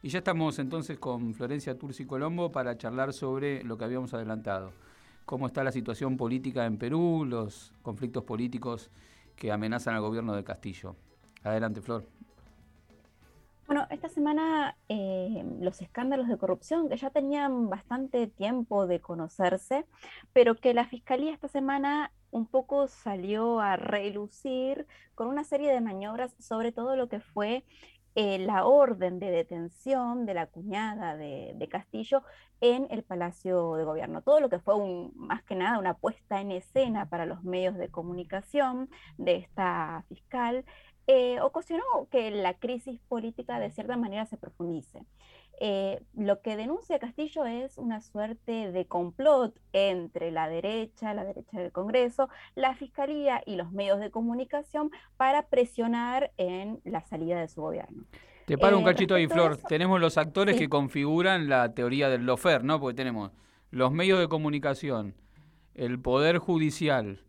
Y ya estamos entonces con Florencia Turci Colombo para charlar sobre lo que habíamos adelantado. Cómo está la situación política en Perú, los conflictos políticos que amenazan al gobierno de Castillo. Adelante, Flor. Bueno, esta semana eh, los escándalos de corrupción que ya tenían bastante tiempo de conocerse, pero que la Fiscalía esta semana un poco salió a relucir con una serie de maniobras sobre todo lo que fue eh, la orden de detención de la cuñada de, Castillo en el Palacio de Gobierno. Todo lo que fue un, más que nada una puesta en escena para los medios de comunicación de esta fiscal, eh, ocasionó que la crisis política de cierta manera se profundice. Eh, lo que denuncia Castillo es una suerte de complot entre la derecha, la derecha del Congreso, la Fiscalía y los medios de comunicación para presionar en la salida de su gobierno. Te paro un eh, cachito ahí, Flor. tenemos los actores que configuran la teoría del lofer, ¿no? Porque tenemos los medios de comunicación, el poder judicial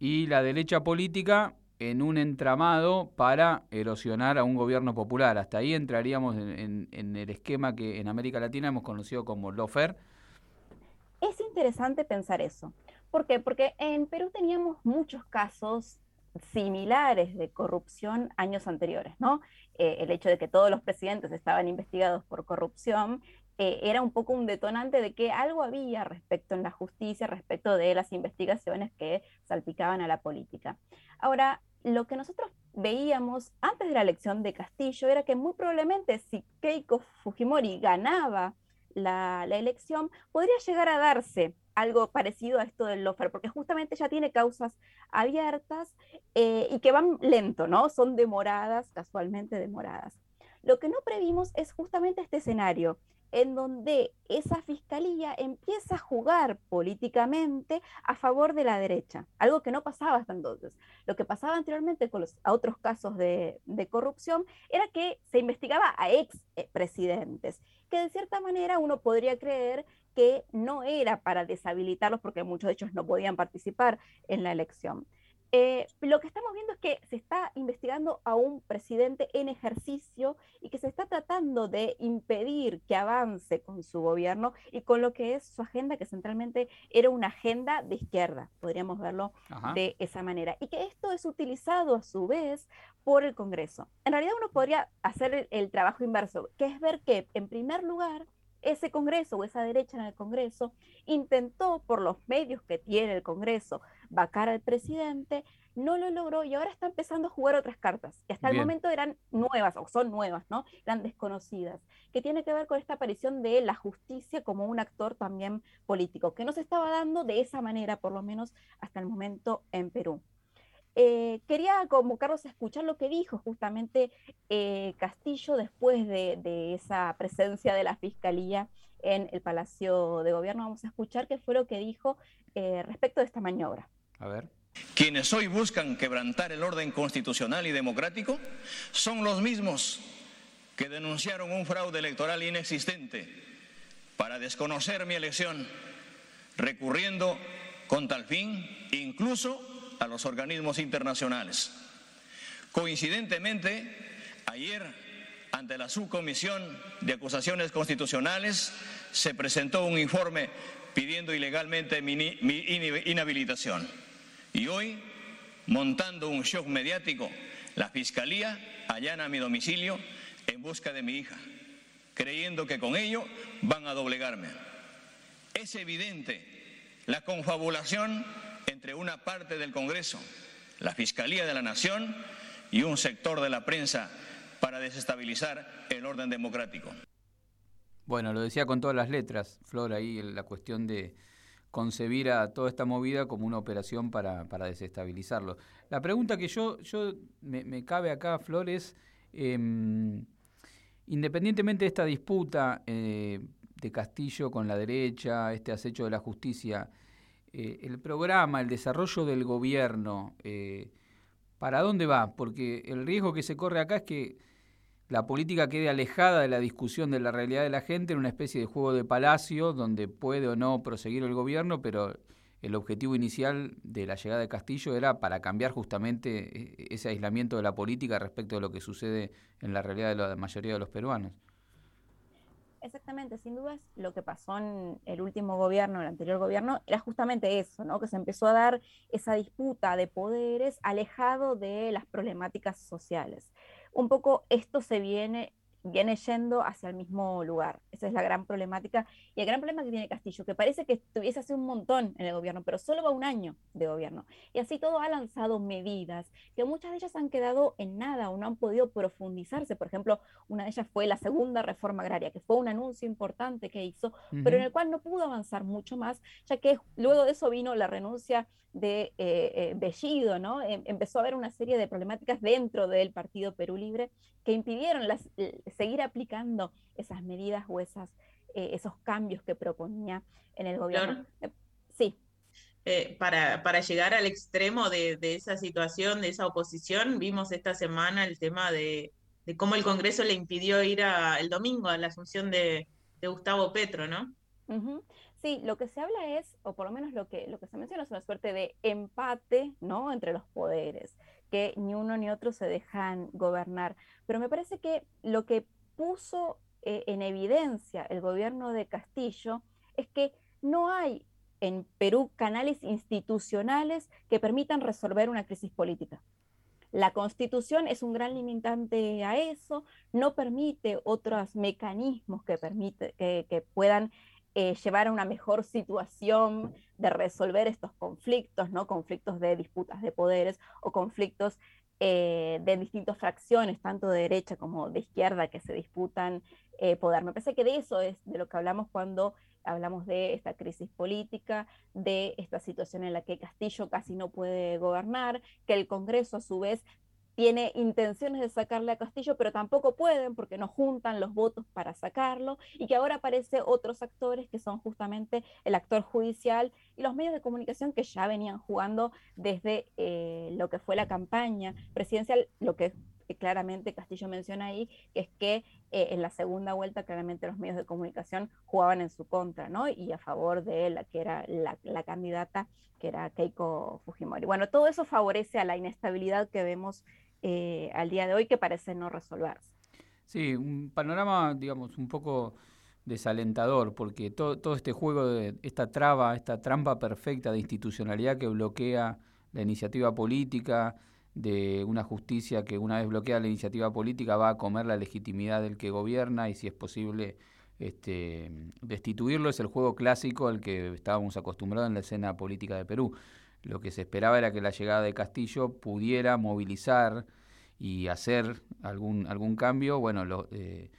y la derecha política en un entramado para erosionar a un gobierno popular. Hasta ahí entraríamos en, el esquema que en América Latina hemos conocido como lofer. Es interesante pensar eso. ¿Por qué? Porque en Perú teníamos muchos casos similares de corrupción años anteriores, ¿no? Eh, el hecho de que todos los presidentes estaban investigados por corrupción eh, era un poco un detonante de que algo había respecto en la justicia, respecto de las investigaciones que salpicaban a la política. Ahora, lo que nosotros veíamos antes de la elección de Castillo era que muy probablemente si Keiko Fujimori ganaba la, elección, podría llegar a darse algo parecido a esto del lofer, porque justamente ya tiene causas abiertas eh, y que van lento, ¿no? Son demoradas, casualmente demoradas. Lo que no previmos es justamente este escenario, en donde esa fiscalía empieza a jugar políticamente a favor de la derecha, algo que no pasaba hasta entonces. Lo que pasaba anteriormente con los otros casos de, corrupción era que se investigaba a ex presidentes, que de cierta manera uno podría creer que no era para deshabilitarlos porque muchos de ellos no podían participar en la elección. Eh, lo que estamos viendo es que se está investigando a un presidente en ejercicio y que se está tratando de impedir que avance con su gobierno y con lo que es su agenda, que centralmente era una agenda de izquierda, podríamos verlo de esa manera. Y que esto es utilizado a su vez por el Congreso. En realidad uno podría hacer el trabajo inverso, que es ver que, en primer lugar, ese Congreso o esa derecha en el Congreso intentó, por los medios que tiene el Congreso, vacar al presidente, no lo logró y ahora está empezando a jugar otras cartas, que hasta el momento eran nuevas, o son nuevas, ¿no? Eran desconocidas, que tiene que ver con esta aparición de la justicia como un actor también político, que no se estaba dando de esa manera, por lo menos hasta el momento en Perú. Eh, quería convocarlos a escuchar lo que dijo justamente eh, Castillo después de, esa presencia de la Fiscalía en el Palacio de Gobierno. Vamos a escuchar qué fue lo que dijo eh, respecto de esta maniobra. A ver. Quienes hoy buscan quebrantar el orden constitucional y democrático son los mismos que denunciaron un fraude electoral inexistente para desconocer mi elección, recurriendo con tal fin incluso a los organismos internacionales. Coincidentemente, ayer, ante la Subcomisión de Acusaciones Constitucionales, se presentó un informe pidiendo ilegalmente mi, inhabilitación. Y hoy, montando un shock mediático, la Fiscalía allana mi domicilio en busca de mi hija, creyendo que con ello van a doblegarme. Es evidente la confabulación entre una parte del Congreso, la Fiscalía de la Nación y un sector de la prensa para desestabilizar el orden democrático. Bueno, lo decía con todas las letras, Flor, ahí la cuestión de concebir a toda esta movida como una operación para, desestabilizarlo. La pregunta que yo, yo me, cabe acá, Flor, es, em, independientemente de esta disputa eh, de Castillo con la derecha, este acecho de la justicia, eh, el programa, el desarrollo del gobierno, eh, ¿para dónde va? Porque el riesgo que se corre acá es que la política quede alejada de la discusión de la realidad de la gente en una especie de juego de palacio donde puede o no proseguir el gobierno, pero el objetivo inicial de la llegada de Castillo era para cambiar justamente eh, ese aislamiento de la política respecto de lo que sucede en la realidad de la mayoría de los peruanos. Exactamente, sin dudas lo que pasó en el último gobierno, el anterior gobierno, era justamente eso, ¿no? Que se empezó a dar esa disputa de poderes alejado de las problemáticas sociales. Un poco esto se viene viene yendo hacia el mismo lugar. Esa es la gran problemática. Y el gran problema que tiene Castillo, que parece que estuviese hace un montón en el gobierno, pero solo va un año de gobierno. Y así todo ha lanzado medidas que muchas de ellas han quedado en nada o no han podido profundizarse. Por ejemplo, una de ellas fue la segunda reforma agraria, que fue un anuncio importante que hizo, pero en el cual no pudo avanzar mucho más, ya que luego de eso vino la renuncia de eh, eh, Bellido, ¿no? Em, empezó a haber una serie de problemáticas dentro del Partido Perú Libre que impidieron las, seguir aplicando esas medidas o esas, eh, esos cambios que proponía en el gobierno. Sí. para, para, llegar al extremo de, esa situación, de esa oposición, vimos esta semana el tema de, cómo el Congreso le impidió ir el domingo a la asunción de, Gustavo Petro, ¿no? Sí, lo que se habla es, o por lo menos lo que, lo que se menciona es una suerte de empate ¿no? entre los poderes, que ni uno ni otro se dejan gobernar. Pero me parece que lo que puso eh, en evidencia el gobierno de Castillo es que no hay en Perú canales institucionales que permitan resolver una crisis política. La constitución es un gran limitante a eso, no permite otros mecanismos que, permite, que puedan eh, llevar a una mejor situación de resolver estos conflictos, ¿no? Conflictos de disputas de poderes o conflictos eh, de distintas fracciones, tanto de derecha como de izquierda, que se disputan eh, poder. Me parece que de eso es de lo que hablamos cuando hablamos de esta crisis política, de esta situación en la que Castillo casi no puede gobernar, que el Congreso a su vez tiene intenciones de sacarle a Castillo, pero tampoco pueden porque no juntan los votos para sacarlo, y que ahora aparece otros actores que son justamente el actor judicial y los medios de comunicación que ya venían jugando desde eh, lo que fue la campaña presidencial, lo que claramente Castillo menciona ahí, que es que eh, en la segunda vuelta claramente los medios de comunicación jugaban en su contra, ¿no? Y a favor de la que era la candidata, que era Keiko Fujimori. Bueno, todo eso favorece a la inestabilidad que vemos eh, al día de hoy que parece no resolverse. Sí, un panorama, digamos, un poco desalentador, porque todo, este juego de esta traba, esta trampa perfecta de institucionalidad que bloquea la iniciativa política, de una justicia que una vez bloquea la iniciativa política va a comer la legitimidad del que gobierna y si es posible este, destituirlo, es el juego clásico al que estábamos acostumbrados en la escena política de Perú. Lo que se esperaba era que la llegada de Castillo pudiera movilizar y hacer algún, algún cambio. Bueno, lo, eh,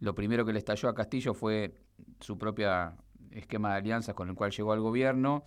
lo primero que le estalló a Castillo fue su propio esquema de alianzas con el cual llegó al gobierno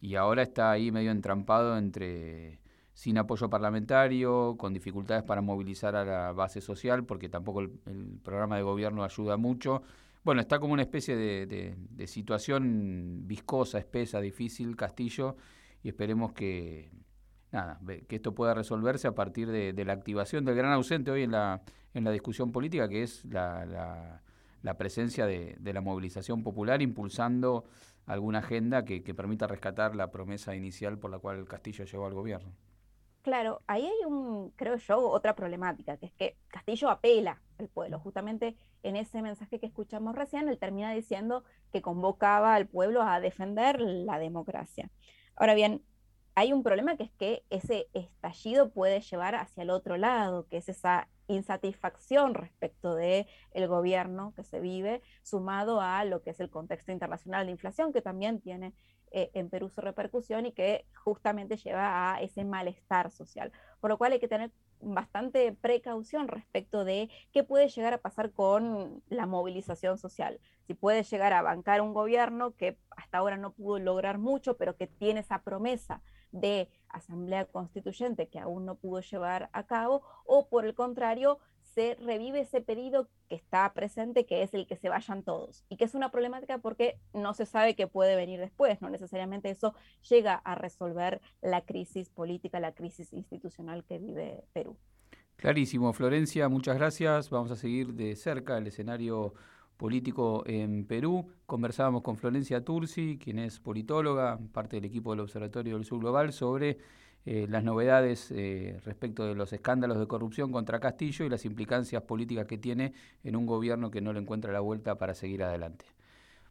y ahora está ahí medio entrampado entre sin apoyo parlamentario, con dificultades para movilizar a la base social, porque tampoco el, programa de gobierno ayuda mucho. Bueno, está como una especie de, de situación viscosa, espesa, difícil, Castillo, y esperemos que, nada, que esto pueda resolverse a partir de, la activación del gran ausente hoy en la, en la discusión política, que es la, la, presencia de, la movilización popular impulsando alguna agenda que, permita rescatar la promesa inicial por la cual Castillo llegó al gobierno. Claro, ahí hay un, creo yo, otra problemática, que es que Castillo apela al pueblo. Justamente en ese mensaje que escuchamos recién, él termina diciendo que convocaba al pueblo a defender la democracia. Ahora bien, hay un problema que es que ese estallido puede llevar hacia el otro lado, que es esa insatisfacción respecto de el gobierno que se vive, sumado a lo que es el contexto internacional de inflación, que también tiene eh, en Perú su repercusión y que justamente lleva a ese malestar social. Por lo cual hay que tener bastante precaución respecto de qué puede llegar a pasar con la movilización social. Si puede llegar a bancar un gobierno que hasta ahora no pudo lograr mucho, pero que tiene esa promesa de asamblea constituyente que aún no pudo llevar a cabo, o por el contrario, se revive ese pedido que está presente, que es el que se vayan todos, y que es una problemática porque no se sabe qué puede venir después, no necesariamente eso llega a resolver la crisis política, la crisis institucional que vive Perú. Clarísimo, Florencia, muchas gracias. Vamos a seguir de cerca el escenario político en Perú. Conversábamos con Florencia Tursi, quien es politóloga, parte del equipo del Observatorio del Sur Global, sobre eh, las novedades respecto de los escándalos de corrupción contra Castillo y las implicancias políticas que tiene en un gobierno que no le encuentra la vuelta para seguir adelante.